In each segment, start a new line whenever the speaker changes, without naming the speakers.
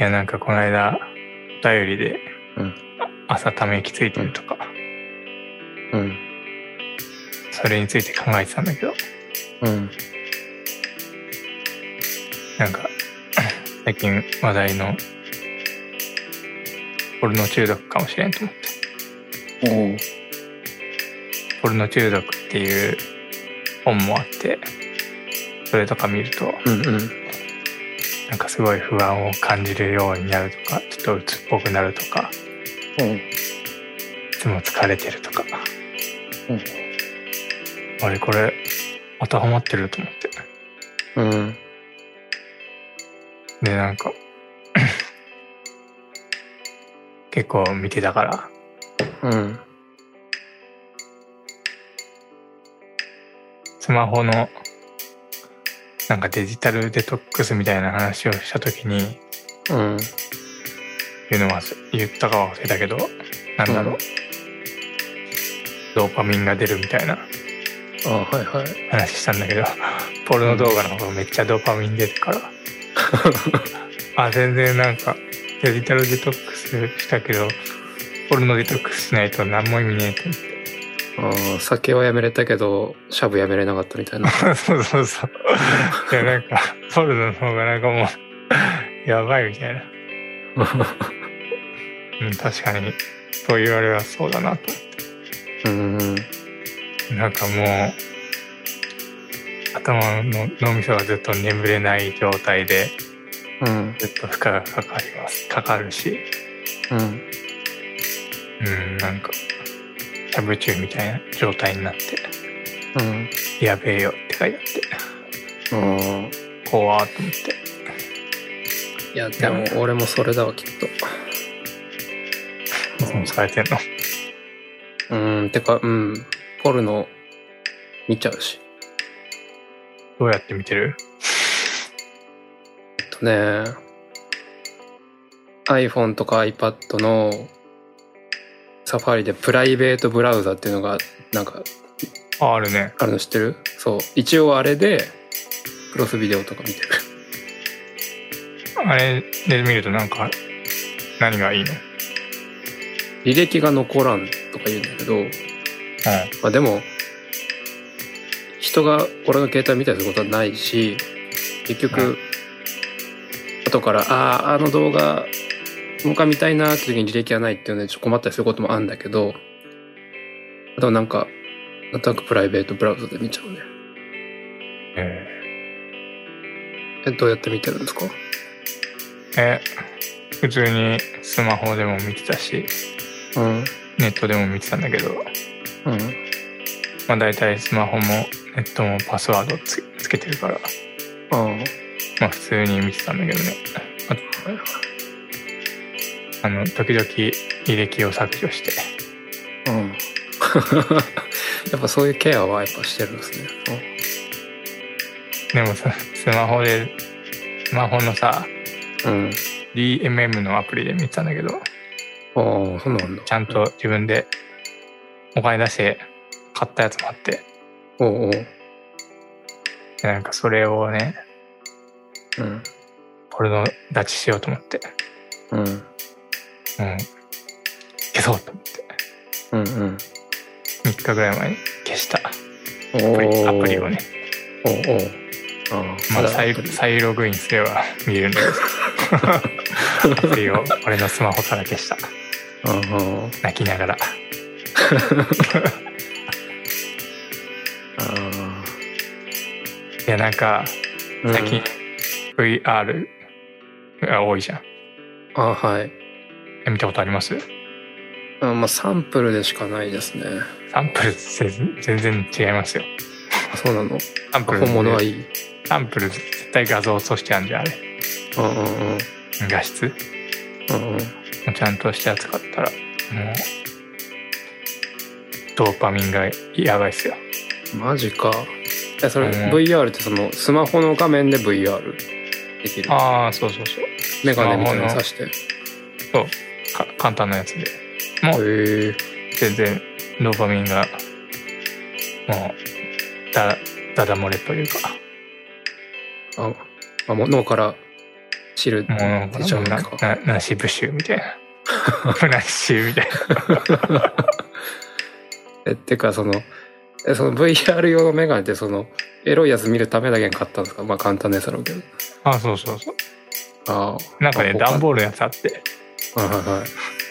いや、なんかこの間、お便りで、
うん
あ朝ため息ついてるとか、
うん。
それについて考えてたんだけど、
うん。
なんか、最近話題の、ポルノ中毒かもしれんと思って。ポルノ中毒っていう本もあって、それとか見ると、
うんうん。
なんかすごい不安を感じるようになるとか、ちょっと鬱っぽくなるとか、
うん。
いつも疲れてるとか、
うん
あれこれ当てはまってると思って。
うん。
で、なんか、結構見てたから、
うん。
スマホのなんかデジタルデトックスみたいな話をした時に
うん。
言うのは言ったかは忘れたけどなんだろう、
うん
ドーパミンが出るみたいな
あはいはい。
話したんだけど ポルノ動画の方がめっちゃドーパミン出るから あ全然なんかデジタルデトックスしたけどポルノデトックスしないと何も意味ねえって
ああ、酒はやめれたけど、シャブやめれなかったみたいな。
そうそうそう。いや、なんか、ポルノの方がなんかもう、やばいみたいな。うん、確かに、そう言われはそうだなと
うん。
思って。なんかもう、頭の脳みそがずっと眠れない状態で、
うん。
ずっと負荷がかかります。かかるし、
うん。
うん、なんか、しゃぶ中みたいな状態になって、
うん。
やべえよって書いてあって、
ああ。
怖ーと思って。
いや、でも俺もそれだわ、きっと。
そうされてんの？
うん。てか、うん。ポルノ見ちゃうし。
どうやって見てる？
えっとね、iPhone とか iPad のサファリでプライベートブラウザっていうのがなんか
あ、あるね。
あるの知ってる？そう。一応あれでクロスビデオとか見てる。
あれで見るとなんか、何がいいの？
履歴が残らんとか言うんだけど、
うん。
まあでも、人が俺の携帯見たりすることはないし、結局、
うん
後から、ああ、あの動画、もう一回見たいなって時に履歴がないっていうのでちょっと困ったりすることもあるんだけど、あとはなんか、なんとなくプライベートブラウザで見ちゃうね。
え
え、どうやって見てるんですか？
ーえ、普通にスマホでも見てたし、
うん。
ネットでも見てたんだけど、
うん。
まあ大体スマホもネットもパスワードつつけてるから、
ああ。
まあ普通に見てたんだけどね。ああの、時々履歴を削除して、
うん。やっぱそういうケアはやっぱしてるんですね。
でもさ、スマホで、スマホのさ、
うん。
DMM のアプリで見てたんだけど、
ああ、そうなんだ。
ちゃんと自分でお金出して買ったやつもあって、
おうおう。
でなんかそれをね、
うん。
ポルノ立ちしようと思って、
うん。
うん、消そうと思って、
うんうん。
3日ぐらい前に消した
お
アプリ
ー
アプリをね、
おうお
まだ再再ログインすれば見れるんだけど、アプリを 俺のスマホから消した。泣きながら。
あ
いや、なんか、
あ。
最近 VR が多いじゃん。
ああ、はい。
え見たことあります？
あまあ、サンプルでしかないですね。
サンプル全然違いますよ。
あそうなの？
サンプル
本物はいい？
サンプル絶対画像としてあるんじゃん、あれ。
うんうんうん。
画質も
うんうん。
うちゃんとしたやつ買ったら、もう、ドーパミンがやばいっすよ。
マジか。え、それ、
うん
VR ってその、スマホの画面で VR できる？
ああ、そうそうそう。
メガネみたいなの
スマホの
挿して。へ
そうか簡単なやつで。もう
え。
全然ドーパミンが、もう、だ、だだ漏れというか、
あ、あもう脳から汁
もうなんか
出ちゃう
なななしブシュみたいな。なしみたいな。
えってかそのえその VR 用のメガネってそのエロいやつ見るためだけに買ったんですか？まあ簡単なやつだろうけど。
あそうそうそう。
ああ
なんかね
あ
段ボールのやつあって
はいはいはい。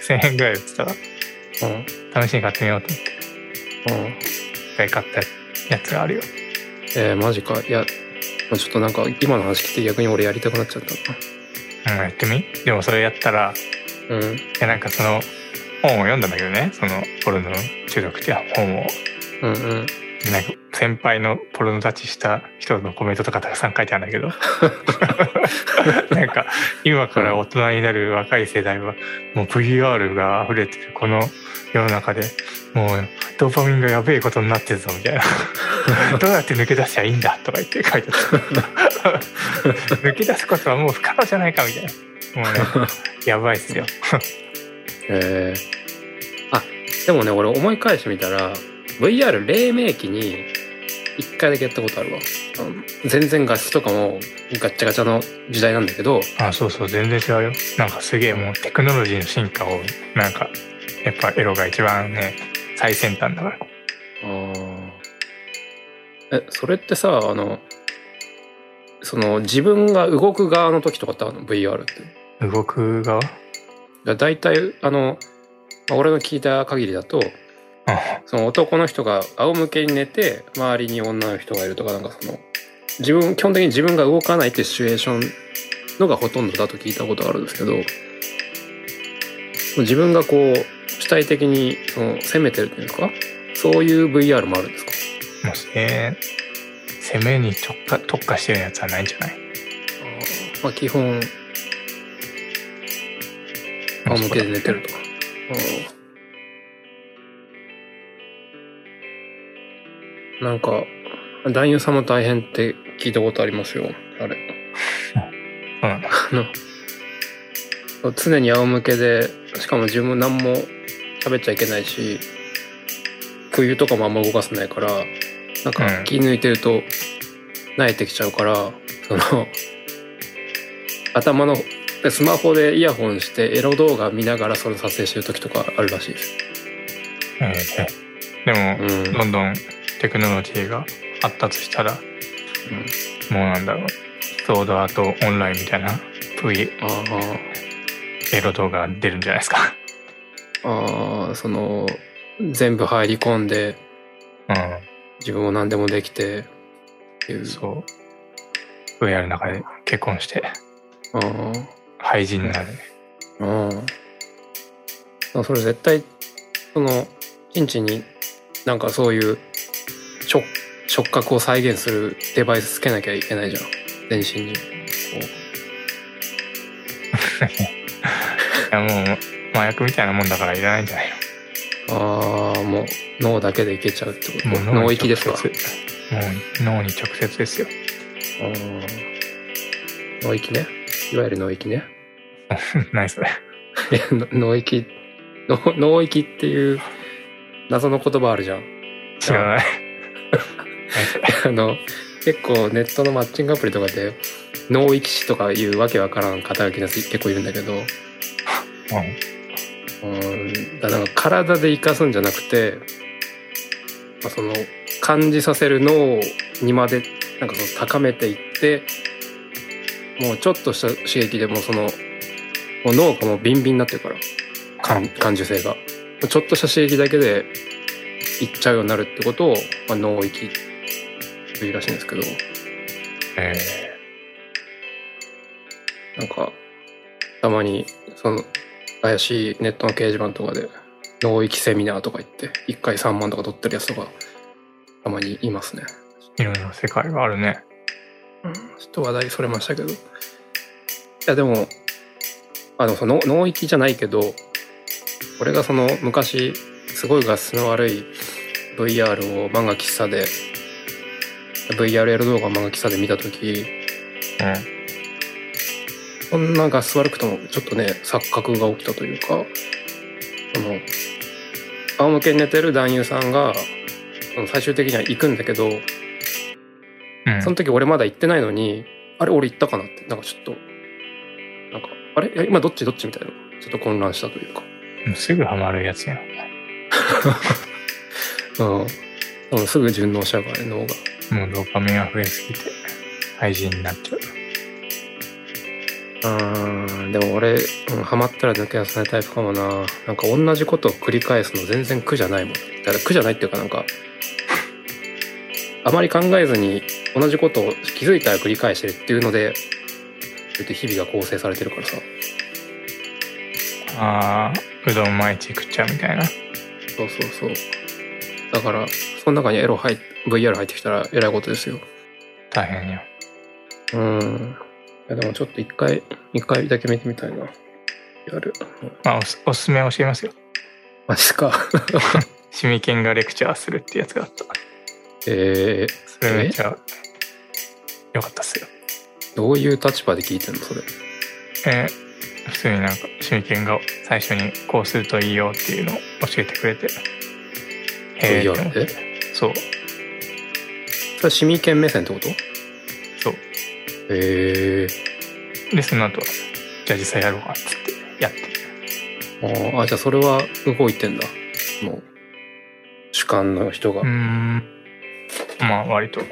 1000円ぐらいで売ってたら
うん。
試しに買ってみようと思って。
うん。
一回買ったやつがあるよ。
えー、マジか。いやまあちょっとなんか今の話聞いて逆に俺やりたくなっちゃった
うんやってみ？でもそれやったら
なうん。
いやなんかその本を読んだんだけどね。そのポルノ中毒っていう本を。
うんうん
なんか先輩のポルノ立ちした人のコメントとかたくさん書いてあるんだけど。なんか今から大人になる若い世代はもう VR が溢れてるこの世の中でもうドーパミンがやべえことになってるぞみたいな。どうやって抜け出しゃいいんだとか言って書いてあった。抜け出すことはもう不可能じゃないかみたいな。もうねやばいっすよ。
えー、あでもね俺思い返してみたら VR 黎明期に一回だけやったことあるわ。全然画質とかもガッチャガチャの時代なんだけど
あそうそう全然違うよ。なんかすげえもうテクノロジーの進化をなんかやっぱエロが一番ね最先端だから。
あー。えそれってさあのその自分が動く側の時とかってあるの？VR って。
動く側？
だ大体あのまあ俺の聞いた限りだと
あ
その男の人が仰向けに寝て周りに女の人がいるとかなんかその自分基本的に自分が動かないっていうシチュエーションのがほとんどだと聞いたことがあるんですけど自分がこう主体的にその攻めてるっていうかそういう VR もあるんですか？
もうえ攻めに特化特化してるやつはないんじゃない？
まあ基本仰向けで寝てるとか。うんなんか男優さんも大変って聞いたことありますよ。あれ。
そうなんだ。
あの常に仰向けでしかも自分何も喋っちゃいけないし空輸とかもあんま動かせないからなんか
うん。
気抜いてると慣れてきちゃうから、その頭のでスマホでイヤホンしてエロ動画見ながらそれ撮影してる時とかあるらしいです。
ええでも、
うん。
どんどんテクノロジーが発達したら、もうなんだろう。ソードアートオンラインみたいな V
あ
エロ動画出るんじゃないですか。
あああその全部入り込んで
う
自分も何でもできてっていう。ん
そう。VR の中で結婚して
ああ
廃人になる。ね
うん。それ絶対、その、チンチンになんかそういう触触覚を再現するデバイスつけなきゃいけないじゃん。全身に。こ
いやもう麻薬みたいなもんだからいらないんじゃない
うああ、もう脳だけでいけちゃうってこと？
のもう
脳域ですか？
直接もう脳に直接ですよ
うん脳域ね。いわゆる脳域ね。
何それ？
いやの脳域、脳脳域っていう謎の言葉あるじゃん。
知らない
あの結構ネットのマッチングアプリとかで脳域師とかいうわけわからん肩書きのやつ結構いるんだけどうん。だからなんか体で生かすんじゃなくて、まあ、その感じさせる脳にまでなんかその高めていってもうちょっとした刺激でもうそのもう脳がもうビンビンになってるから感。感受性が。ちょっとした刺激だけでいっちゃうようになるってことを、まあ、脳域というらしいんですけど。
え
なんかたまにその怪しいネットの掲示板とかで脳域セミナーとか言って1回3万とか取ってるやつとかたまにいますね。
ーいろいろ世界があるね。
うん、ちょっと話題それましたけど。いやでもあのその脳域じゃないけど俺がその昔すごい画質の悪い VR を漫画喫茶で VRL 動画を漫画喫茶で見た時
うん
そんな画質悪くてもちょっとね錯覚が起きたというかその仰向けに寝てる男優さんが最終的には行くんだけど
うん
その時俺まだ行ってないのにあれ俺行ったかなってなんかちょっとなんか、あれ？今どっち？どっちみたいな。ちょっと混乱したというか。
すぐハマるやつやん。
うん。すぐ順応しちゃうからね、脳が。
もうドーパミンが増えすぎて、廃人になっちゃう。
うーん、でも俺、うん、ハマったら抜け出せないタイプかもな。なんか同じことを繰り返すの全然苦じゃないもん。だから苦じゃないっていうかなんか、あまり考えずに同じことを気づいたら繰り返してるっていうので、そうやって日々が構成されてるからさ。
ああ、うどん毎日食っちゃうみたいな。
そうそうそう。だから、その中にエロ入っ VR 入ってきたらえらいことですよ。
大変よ。
うん。いやでもちょっと一回、一回だけ見てみたいな。やる。うん
まあおす、おすすめ教えますよ。
マジか？
シミケンがレクチャーするってやつがあった。
えー、
それめっちゃ良かったっすよ。
どういう立場で聞いてんのそれ？
えー普通になんかシミケンが最初にこうするといいよっていうのを教えてくれて。へーって思ってそう。
それは市民権目線ってこと？
そう。
へえ
で、その後、じゃあ実際やろうかっつってやって。
ー。あーあ、じゃあそれは動いてんだ。もう、主観の人が。
うーん。まあ割と。い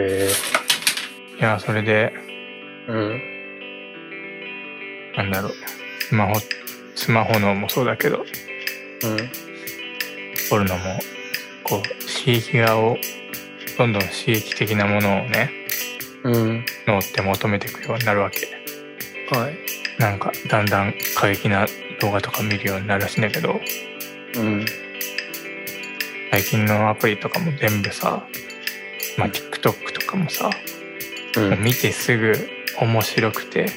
へ
や、それで、
えうん。
なんだろう。スマホ、スマホのもそうだけど、
うん。
ポルノも、こう、刺激画を、どんどん刺激的なものをね、
うん。
脳って求めていくようになるわけ。
はい。
なんか、だんだん過激な動画とか見るようになるらしいんだけど、
うん。
最近のアプリとかも全部さ、まあ、TikTok とかもさ、
うん。
もう見てすぐ面白くて、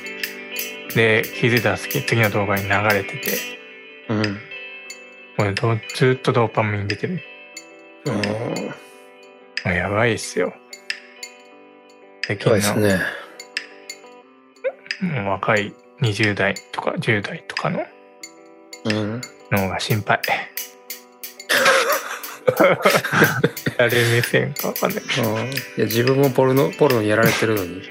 で、気づいたら次次の動画に流れてて、
うん。
もうどずっとドーパミン出てる。
うん。
やばいっすよ。最近の、
ね。
もう若い20代とか10代とかの
うん。
脳が心配。誰目線かわかんない
いや、自分もポルノ、ポルノにやられてるのに。
ど、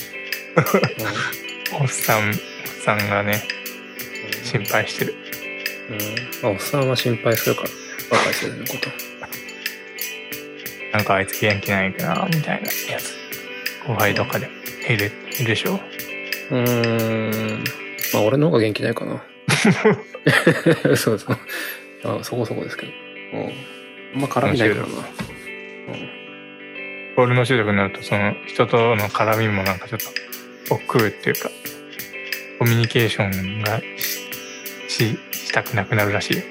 おっさん、おっさんがね、心配してる。
うん。まあ、おっさんは心配するからね。若い世代のこと。
なんかあいつ元気ないかな、みたいなやつ。後輩とかでいる、いるでしょ？
うーん。まあ、俺の方が元気ないかな。そうそう。あそこそこですけど。うん。あんま絡みないからな。
ボールの中毒になると、その人との絡みもなんかちょっと億劫っていうか、コミュニケーションがし、したくなくなるらしいよ。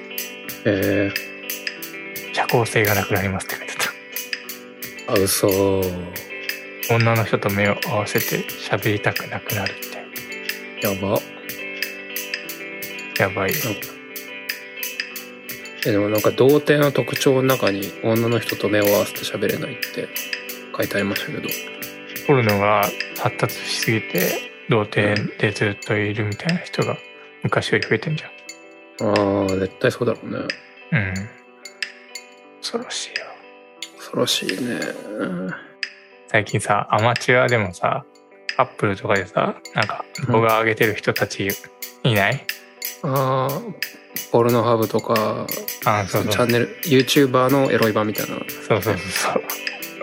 え
社交性がなくなりますって書いて
ー、あ、嘘。
た。女の人と目を合わせて喋りたくなくなるって。
やば。
やばいよ。
え、でもなんか童貞の特徴の中に女の人と目を合わせて喋れないって書いてありましたけど。
ポルノが発達しすぎて、童貞でずっといるみたいな人が昔より増えてんじゃ
ああ、絶対そうだろうね。
ん。うん。恐ろしいよ。
恐ろしいね。
最近さ、アマチュアでもさ、カップルとかでさ、なんか動画上げてる人たちいない、
ああ、ポルノハブとか、
あそうそう
チャンネル、YouTuber のエロい版みたいな。
そうそうそうそう。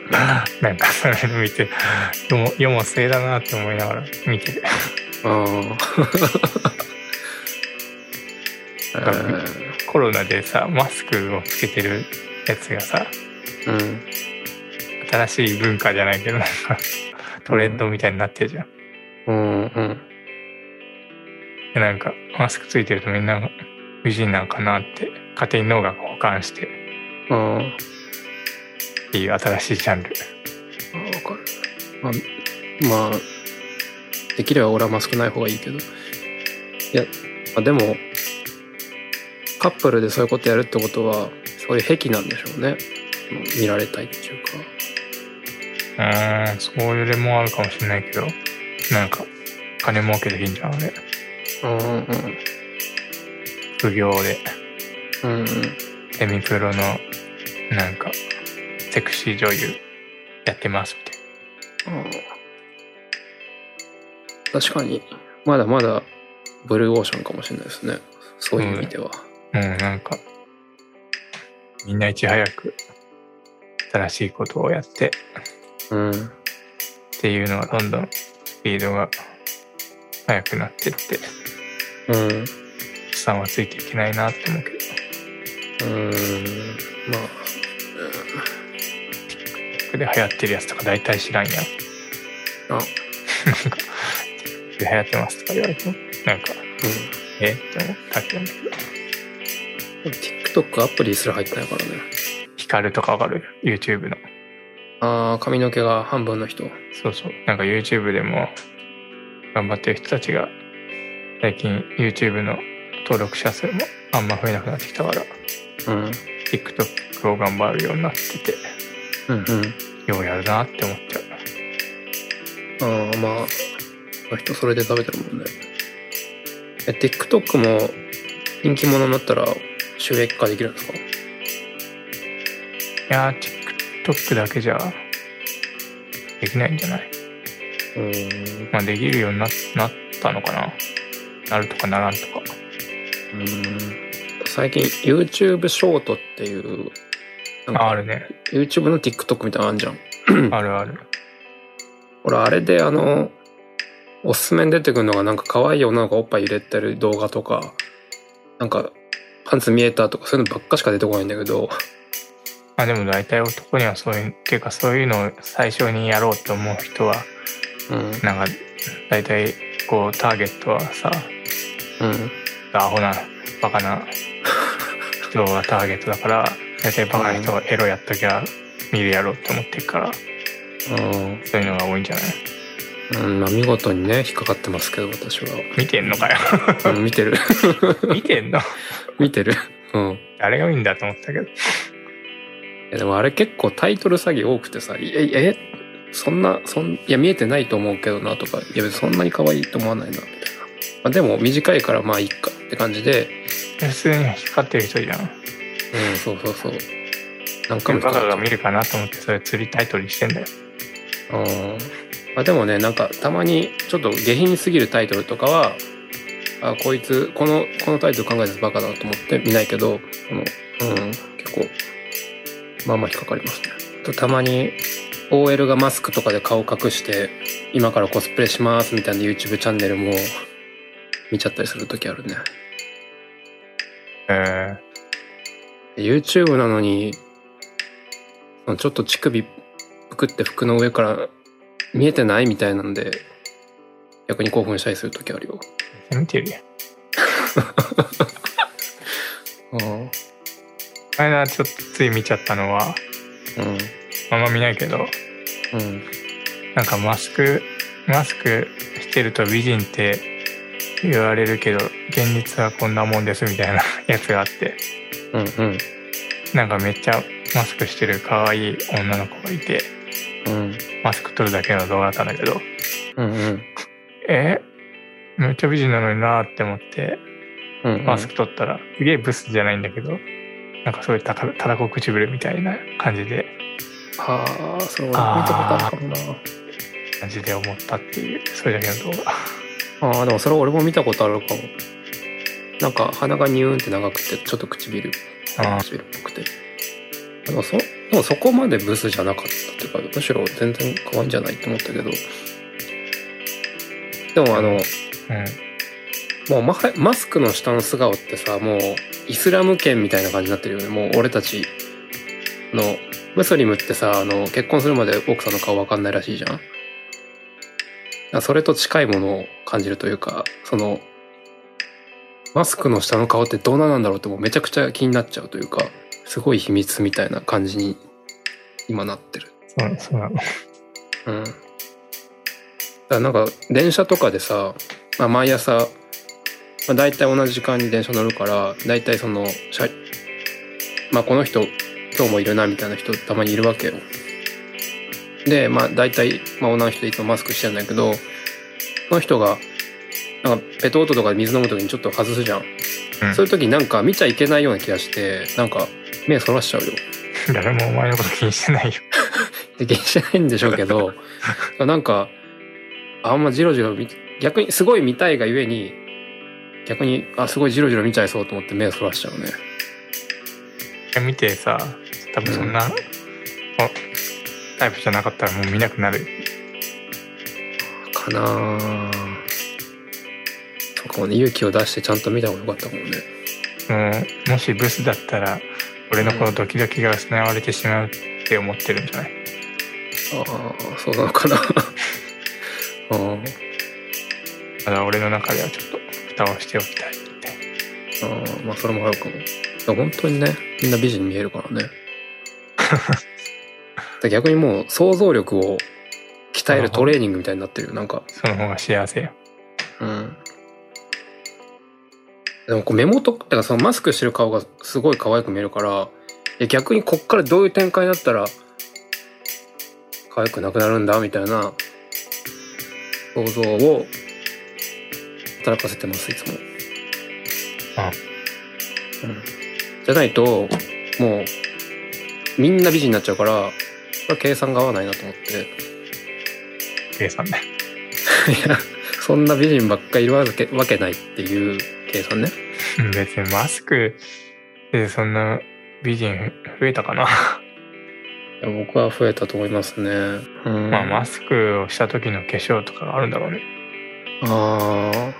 なんかそれ見て、世も世も末だなって思いながら見てる。
ああ。えー
コロナでさ、マスクをつけてるやつがさ、
うん。
新しい文化じゃないけど、なんかトレンドみたいになってるじゃん。
うん、うん。
でなんか、マスクついてるとみんなが美人なんかなって、勝手に脳が交換して
あ
っていう新しいジャンル。
あ、わかる。まあ、まあ、できれば俺はマスクない方がいいけど。いや、まあ、でも、カップルでそういうことやるってことは、そういう癖なんでしょうね。見られたいっていうか。
うーん、そういう例もあるかもしれないけど、なんか、金儲けできんじゃん、あれ。
うんうん
副業で、
うん。うんうん。
セミプロの、なんか、セクシー女優やってますみたい
ああ確かに、まだまだブルーオーシャンかもしれないですねそういう意味では、
うん、なんか、みんないち早く新しいことをやって。
うん、
っていうのはどんどんスピードが速くなってって、
うん。
おっさんはついていけないなって思うけど、
うん。まあ。
で流行ってるやつとか大体知らんやん。
あ。
なんか、で流行ってますとか言われても、なんか、え？って思ったけど、
うん TikTok アプリすら入ってないからね
光るとかわかる ?YouTube の。
ああ髪の毛が半分の人
そうそう。なんか YouTube でも頑張ってる人たちが、最近 YouTube の登録者数もあんま増えなくなってきたから、
うん
TikTok を頑張るようになってて、
うんうん
ようやるなって思っちゃう。
ああまあ人それで食べてるもんねえ TikTok も人気者になったら収益化できるんですか？
いやー、TikTok だけじゃできないんじゃない？
うん
まあできるようにななったのかな？なるとかならんとか。
最近 YouTube ショートっていうなんか
ああるね。
YouTube の TikTok みたいなのあんじゃん
あるある。
俺あれであのおすすめに出てくるのがなんか可愛い女の子がおっぱい入れてる動画とかなんかパンツ見えたとかそういうのばっかしか出てこないんだけど
まあでも大体男にはそういう、っていうかそういうのを最初にやろうと思う人は、
うん。
なんか大体こうターゲットはさ、
うん。
アホな、バカな人がターゲットだから、大体バカな人がエロやっときゃ見るやろうって思ってるから、
うん。
そういうのが多いんじゃない？
うんまあ見事にね引っかかってますけど私は、
見てんのかよ。
うん、見てる。
見てんの？
見てる。うん。
誰が見んだと思ったけど。
いやでもあれ結構タイトル詐欺多くてさ「ええ？そんなそんいや見えてないと思うけどな」とか「いや別にそんなに可愛いと思わないな」みたいな、まあ、でも短いからまあいいかって感じで。
普通に引ってる人じゃん。
うんそうそうそう。なんかも
バカが見るかなと思ってそれ釣りタイトルにしてんだよ。
うん。まあ、でもねなんかたまにちょっと下品すぎるタイトルとかはあこいつこのこのタイトル考えたやつバカだと思って見ないけどこの、うん、結構まあまあ引っかかりますねとたまに OL がマスクとかで顔隠して今からコスプレしますみたいな YouTube チャンネルも見ちゃったりする時あるね
え
YouTube なのにちょっと乳首ぷくって服の上から見えてないみたいなんで逆に興奮したりする時あるよ。
ー、見てるやん。
うん。
この間ちょっとつい見ちゃったのは、あんま見ないけど、
うん。
なんかマスク、マスクしてると美人って言われるけど、現実はこんなもんですみたいな やつがあって、
うん。うん。
なんかめっちゃマスクしてる可愛い女の子がいて、
うん。
マスク取るだけの動画だったんだけど、
うん。うん。
え？めっちゃ美人なのになーって思って、
うん。
マスク取ったら、すげえブスじゃないんだけど、なんかすごいたかたらこ唇みたいな感じで、
はあ、それ俺見たことあるかもな。
感じで思ったっていう、それだけの動画。
ああ、でもそれ俺も見たことあるかも。なんか鼻がニューンって長くて、ちょっと唇、
あ
唇っぽくて。でもそ、でもそこまでブスじゃなかったっていうか、むしろ全然可愛いんじゃないって思ったけど。でもあの、
うん。
もうマスクの下の素顔ってさ、もうイスラム圏みたいな感じになってるよね。もう俺たちの、ムスリムってさ、あの、結婚するまで奥さんの顔わかんないらしいじゃん。それと近いものを感じるというか、その、マスクの下の顔ってどうなんだろうってもうめちゃくちゃ気になっちゃうというか、すごい秘密みたいな感じに今なってる。
そうそうなの。
うん。だからなんか電車とかでさ、まあ、毎朝、まあ、大体同じ時間に電車乗るから大体その車まあこの人今日もいるなみたいな人たまにいるわけよ。でまあ大体、まあ、女の人いつもマスクしてるんだけどその人がなんかペットボトルとかで水飲む時にちょっと外すじゃん。
うん
そういう時なんか見ちゃいけないような気がしてなんか目そらしちゃうよ。
誰もお前のこと気にしてないよ。
で 気にしてないんでしょうけどなんかあんまジロジロ見逆にすごい見たいがゆえに逆にあすごいジロジロ見ちゃいそうと思って目をそらしちゃうね。
見てさ多分そんな、おタイプじゃなかったらもう見なくなる。
かなあ。そうかもね。勇気を出してちゃんと見た方がよかったかもね。
もうもしブスだったら俺のこのドキドキが失われてしまうって思ってるんじゃない？
ああそうなのかな。ああ。
ただ俺の中ではちょっと蓋をしておきたいって。
ああまあそれもあるかも。本当にねみんな美人に見えるからね。で 逆にもう想像力を鍛えるトレーニングみたいになってるよ。なんか。
その方が幸せよ。
うん。でもこう目元だからそのマスクしてる顔がすごい可愛く見えるから逆にこっからどういう展開になったら可愛くなくなるんだみたいな想像を働かせてますいつも。
あ。
うん、じゃないともうみんな美人になっちゃうからこれは計算が合わないなと思って。
計算ね。
いやそんな美人ばっかりいるわけわけないっていう計算ね。
別にマスクでそんな美人増えたかな。
僕は増えたと思いますね。うん、
まあマスクをした時の化粧とかがあるんだろうね
あ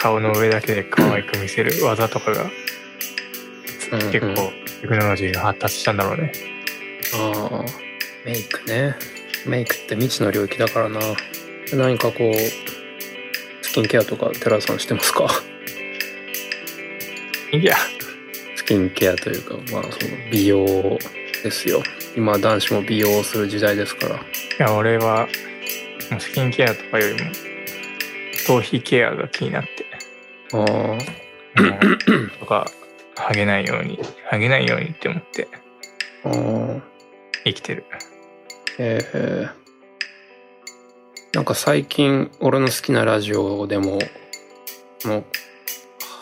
顔の上だけで可愛く見せる技とかが
うんうん。
結構テクノロジーが発達したんだろうね。
ーあー。メイクね。メイクって未知の領域だからな。何かこうスキンケアとか寺田さんしてますか？
いや。
スキンケアというかまあその美容ですよ。今男子も美容をする時代ですから。
いや俺はスキンケアとかよりも頭皮ケアが気になって。
ああ
とか剥げないように剥げないようにって思って生きてる。
えー、なんか最近俺の好きなラジオでももう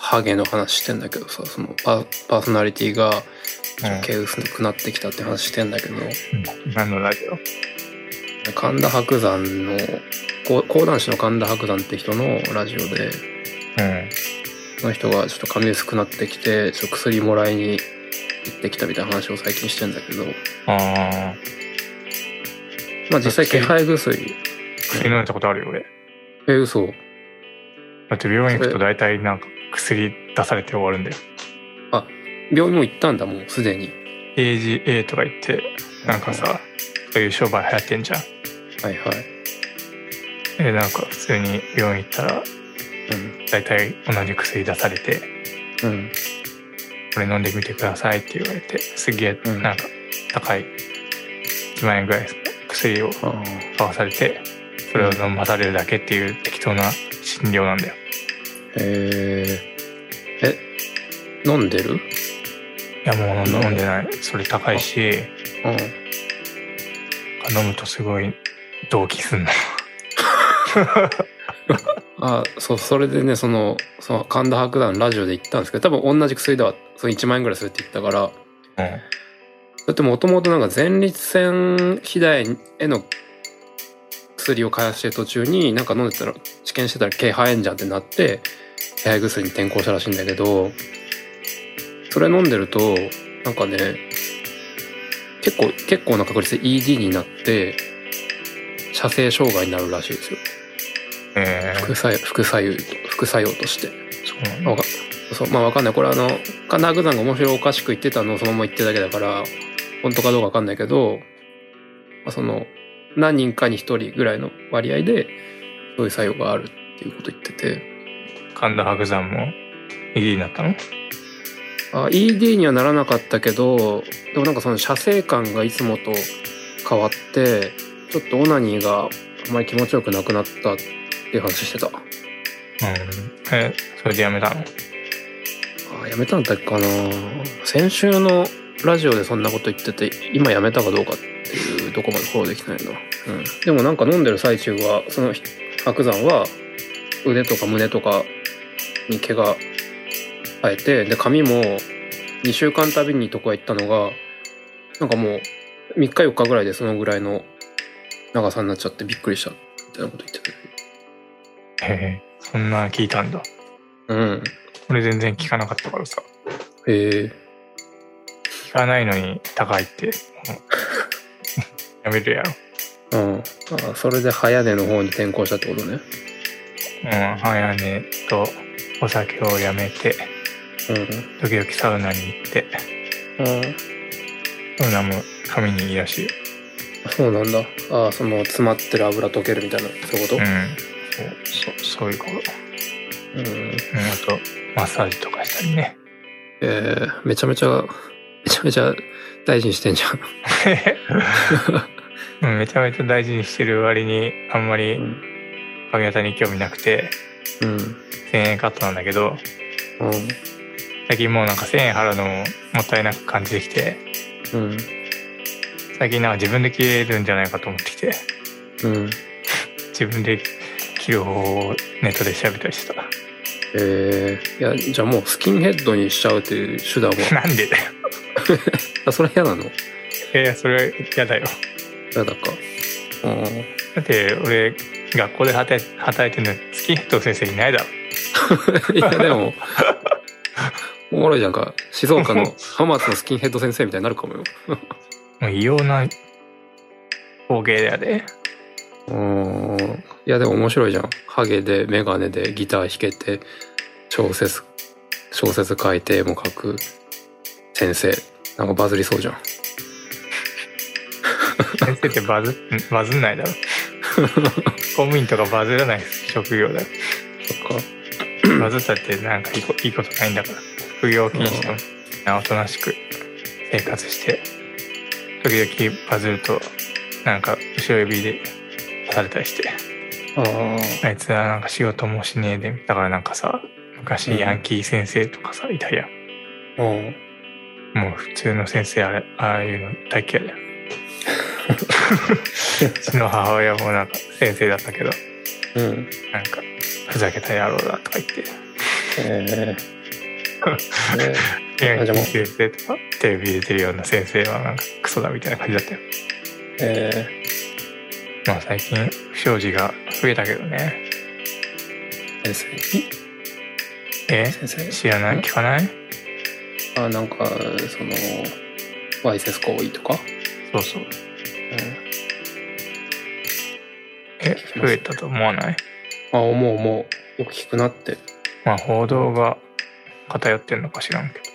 ハゲの話してんだけどさそのパパーソナリティが毛薄くなってきたって話してんだけど、
うん。何のラジオ？
神田伯山の講講談師の神田伯山って人のラジオで
うん。
その人がちょっと髪薄くなってきてちょっと薬もらいに行ってきたみたいな話を最近してんだけど
ああ
まあ実際気配薬
薬飲んだことあるよ俺。
え嘘。
だって病院行くと大体なんか薬出されて終わるんだよ。
病院も行ったんだもうすでに。
AGA とか言ってなんかさそういう商売流行ってんじゃん
はいはい。
えなんか普通に病院行ったら
うん。
大体同じ薬出されて
うん。
これ飲んでみてくださいって言われてすげえ
うん。
なんか高い1万円ぐらいの薬を
あ
買わされてそれを飲まされるだけっていう適当な診療なんだよ。
へええ飲んでる？
いやもう飲んでない。それ高いし
うん。
飲むとすごい動悸すんの
あそうそれでねそのその神田伯山ラジオで言ったんですけど多分同じ薬ではその1万円ぐらいするって言ったから。
うん。
だってもともとなんか前立腺肥大への薬を開発してる途中になんか飲んでたら治験してたら毛生えんじゃんってなって手配薬に転向したらしいんだけどそれ飲んでるとなんかね結構結構な確率で ED になって射精障害になるらしいですよ。
えー。
副作用副作用と副作用として。
そうなんだ。
そうまあわかんない。これあの神田伯山が面白おかしく言ってたのをそのまま言ってるだけだから本当かどうかわかんないけど、まあ、その何人かに一人ぐらいの割合でそういう作用があるっていうこと言ってて。
神田伯山も？ED になったの？
あ ED にはならなかったけどでもなんかその射精感がいつもと変わってちょっとオナニーがあまり気持ちよくなくなったっていう話してた。
うん。えそれでやめたの？
あやめたんだっけかな。先週のラジオでそんなこと言ってて今やめたかどうかっていうとこまでフォローできてないな、うん、でもなんか飲んでる最中はその白山は腕とか胸とかに毛が生えてで髪も2週間たびにとこへ行ったのがなんかもう3日4日ぐらいでそのぐらいの長さになっちゃってびっくりしたみたいなこと言ってて
へえ、そんな聞いたんだ。
うん。
俺全然聞かなかったからさ。
へえ。
聞かないのに高いって、やめるやろ。
うん。あそれで早寝の方に転向したってことね。
うん、早寝とお酒をやめて、
うん。
時々サウナに行って、
うん。
サウナも髪にいいらしいよ。
そうなんだ。ああ、その詰まってる油溶けるみたいな、そういうこと？
うん。そう、そそういうこと。
うん。
うん、あと、マッサージとかしたりね。
えー、めちゃめちゃ、めちゃめちゃ大事にしてんじゃん。
うんめちゃめちゃ大事にしてる割に、あんまり
うん。
髪型に興味なくて、
うん。
1000円カットなんだけど、
うん。
最近もうなんか1000円払うのももったいなく感じてきて、
うん。
最近なんか自分で切れるんじゃないかと思ってきて、
うん。
自分で切る方法をネットで調べたりしてた。
えー、いや、じゃあもうスキンヘッドにしちゃうっていう手段は、
なんでだよ。
あ、それ嫌なの？
いやいや、それは嫌だよ。
嫌だか。うん。
だって俺、学校で働い働いてるのスキンヘッドの先生いないだろ。
いや、でも、おもろいじゃんか。静岡の浜松のスキンヘッド先生みたいになるかもよ。
もう異様な光景だよね。
うん。いや、でも面白いじゃん。ハゲで、メガネで、ギター弾けて、小説、小説書いて、絵も書く先生。なんかバズりそうじゃん。
先生ってバズバズんないだろ。公務員とかバズらない職業だよ。
そっか。
バズったってなんかいいこいいことないんだから。副業禁止のなおとなしく生活して、時々バズると、なんか後ろ指でされたりして、あいつはなんか仕事もしねえで、だからなんかさ、昔ヤンキー先生とかさ、いたやん。
うん。
もう普通の先生あれ、ああいうの大嫌いだよ。うちの母親もなんか先生だったけど、
うん。
なんか、ふざけた野郎だとか言って、
えー、え
ヤンキ
じゃあもう
ー先生とか、テレビ出てるような先生はなんかクソだみたいな感じだったよ。
ー、え
まあ最近不祥事が増えたけどね。
ー、先生
え？
先生
知らない？
ん
聞かない？
あ、なんか、その、わいせつ行為とか？
そうそう。
うん。
え、増えたと思わない？
あ、思う思う。よく聞くなって。
まあ報道が偏ってんのか知らんけど。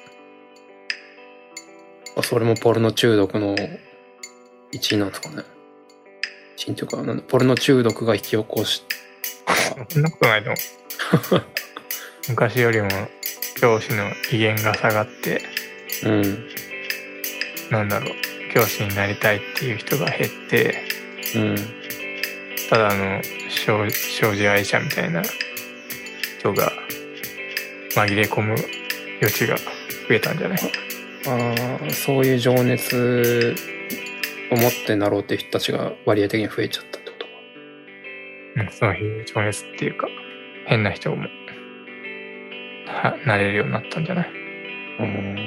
あそれもポルノ中毒の一因なんですかね。一因というか、なんだポルノ中毒が引き起こし
そんなことないと思う。昔よりも教師の威厳が下がって、
うん。
なんだろう、教師になりたいっていう人が減って、
うん。
ただの障障子愛者みたいな人が紛れ込む余地が増えたんじゃない？
ああ、そういう情熱を持ってなろうっていう人たちが割合的に増えちゃったってことか。
うん、そういう情熱っていうか、変な人も、は、なれるようになったんじゃない？
うん。